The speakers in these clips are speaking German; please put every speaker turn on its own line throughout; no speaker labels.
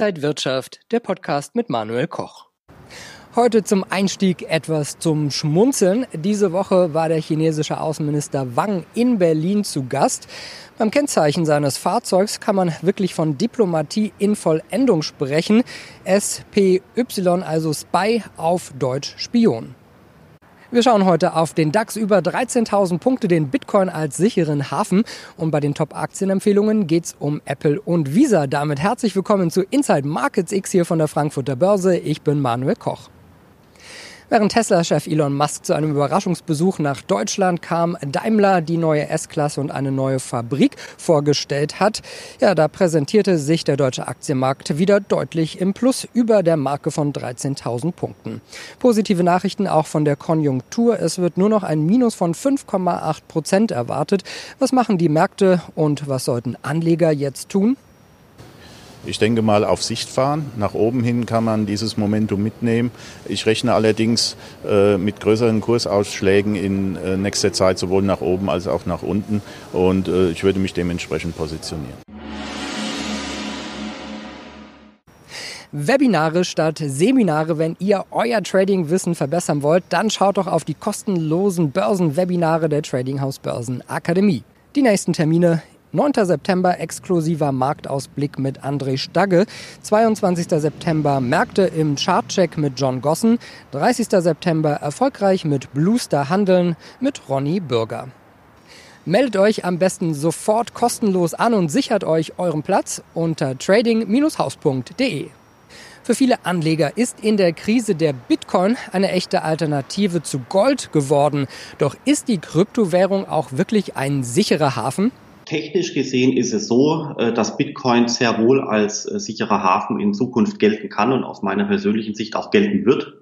Inside Wirtschaft, der Podcast mit Manuel Koch. Heute zum Einstieg etwas zum Schmunzeln. Diese Woche war der chinesische Außenminister Wang in Berlin zu Gast. Beim Kennzeichen seines Fahrzeugs kann man wirklich von Diplomatie in Vollendung sprechen. SPY, also Spy auf Deutsch Spion. Wir schauen heute auf den DAX über 13.000 Punkte, den Bitcoin als sicheren Hafen. Und bei den Top-Aktienempfehlungen geht's um Apple und Visa. Damit herzlich willkommen zu Inside Markets X hier von der Frankfurter Börse. Ich bin Manuel Koch. Während Tesla-Chef Elon Musk zu einem Überraschungsbesuch nach Deutschland kam, Daimler die neue S-Klasse und eine neue Fabrik vorgestellt hat, ja, da präsentierte sich der deutsche Aktienmarkt wieder deutlich im Plus über der Marke von 13.000 Punkten. Positive Nachrichten auch von der Konjunktur. Es wird nur noch ein Minus von 5,8 Prozent erwartet. Was machen die Märkte und was sollten Anleger jetzt tun?
Ich denke mal auf Sicht fahren. Nach oben hin kann man dieses Momentum mitnehmen. Ich rechne allerdings äh, mit größeren Kursausschlägen in äh, nächster Zeit sowohl nach oben als auch nach unten und äh, ich würde mich dementsprechend positionieren.
Webinare statt Seminare. Wenn ihr euer Trading-Wissen verbessern wollt, dann schaut doch auf die kostenlosen Börsenwebinare der Trading House Börsen Akademie. Die nächsten Termine 9. September exklusiver Marktausblick mit André Stagge. 22. September Märkte im Chartcheck mit John Gossen. 30. September erfolgreich mit Bluester Handeln mit Ronny Bürger. Meldet euch am besten sofort kostenlos an und sichert euch euren Platz unter trading-haus.de. Für viele Anleger ist in der Krise der Bitcoin eine echte Alternative zu Gold geworden. Doch ist die Kryptowährung auch wirklich ein sicherer Hafen?
Technisch gesehen ist es so, äh, dass Bitcoin sehr wohl als äh, sicherer Hafen in Zukunft gelten kann und aus meiner persönlichen Sicht auch gelten wird.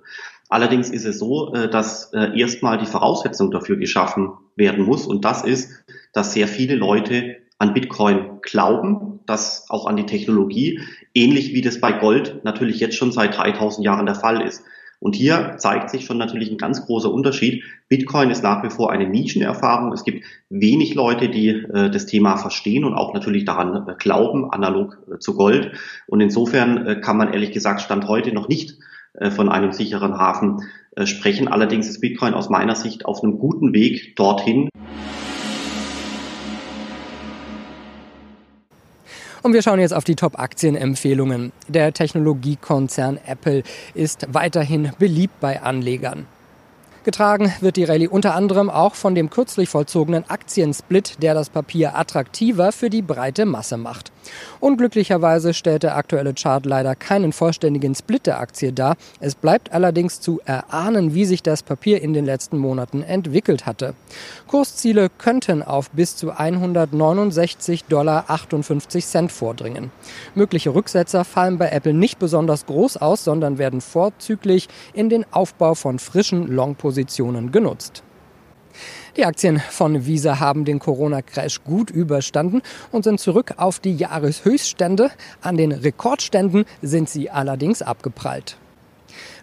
Allerdings ist es so, äh, dass erstmal die Voraussetzung dafür geschaffen werden muss und das ist, dass sehr viele Leute an Bitcoin glauben, dass auch an die Technologie, ähnlich wie das bei Gold natürlich jetzt schon seit 3000 Jahren der Fall ist. Und hier zeigt sich schon natürlich ein ganz großer Unterschied. Bitcoin ist nach wie vor eine Nischenerfahrung. Es gibt wenig Leute, die äh, das Thema verstehen und auch natürlich daran äh, glauben, analog äh, zu Gold. Und insofern äh, kann man ehrlich gesagt Stand heute noch nicht äh, von einem sicheren Hafen äh, sprechen. Allerdings ist Bitcoin aus meiner Sicht auf einem guten Weg dorthin.
Und wir schauen jetzt auf die Top-Aktienempfehlungen. Der Technologiekonzern Apple ist weiterhin beliebt bei Anlegern. Getragen wird die Rallye unter anderem auch von dem kürzlich vollzogenen Aktiensplit, der das Papier attraktiver für die breite Masse macht. Unglücklicherweise stellt der aktuelle Chart leider keinen vollständigen Split der Aktie dar. Es bleibt allerdings zu erahnen, wie sich das Papier in den letzten Monaten entwickelt hatte. Kursziele könnten auf bis zu 169,58 Dollar vordringen. Mögliche Rücksetzer fallen bei Apple nicht besonders groß aus, sondern werden vorzüglich in den Aufbau von frischen Long-Positionen Positionen genutzt. Die Aktien von Visa haben den Corona-Crash gut überstanden und sind zurück auf die Jahreshöchststände. An den Rekordständen sind sie allerdings abgeprallt.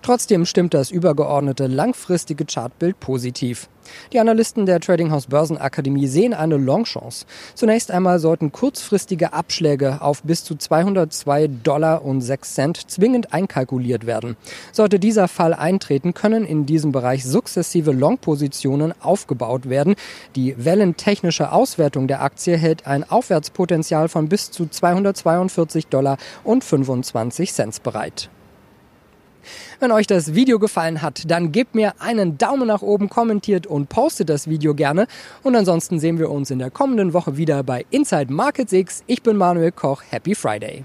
Trotzdem stimmt das übergeordnete langfristige Chartbild positiv. Die Analysten der Trading House Börsenakademie sehen eine Longchance. Zunächst einmal sollten kurzfristige Abschläge auf bis zu 202 Dollar und 6 Cent zwingend einkalkuliert werden. Sollte dieser Fall eintreten, können in diesem Bereich sukzessive Long-Positionen aufgebaut werden. Die wellentechnische Auswertung der Aktie hält ein Aufwärtspotenzial von bis zu 242 Dollar und 25 Cent bereit. Wenn euch das Video gefallen hat, dann gebt mir einen Daumen nach oben, kommentiert und postet das Video gerne. Und ansonsten sehen wir uns in der kommenden Woche wieder bei Inside Markets X. Ich bin Manuel Koch. Happy Friday.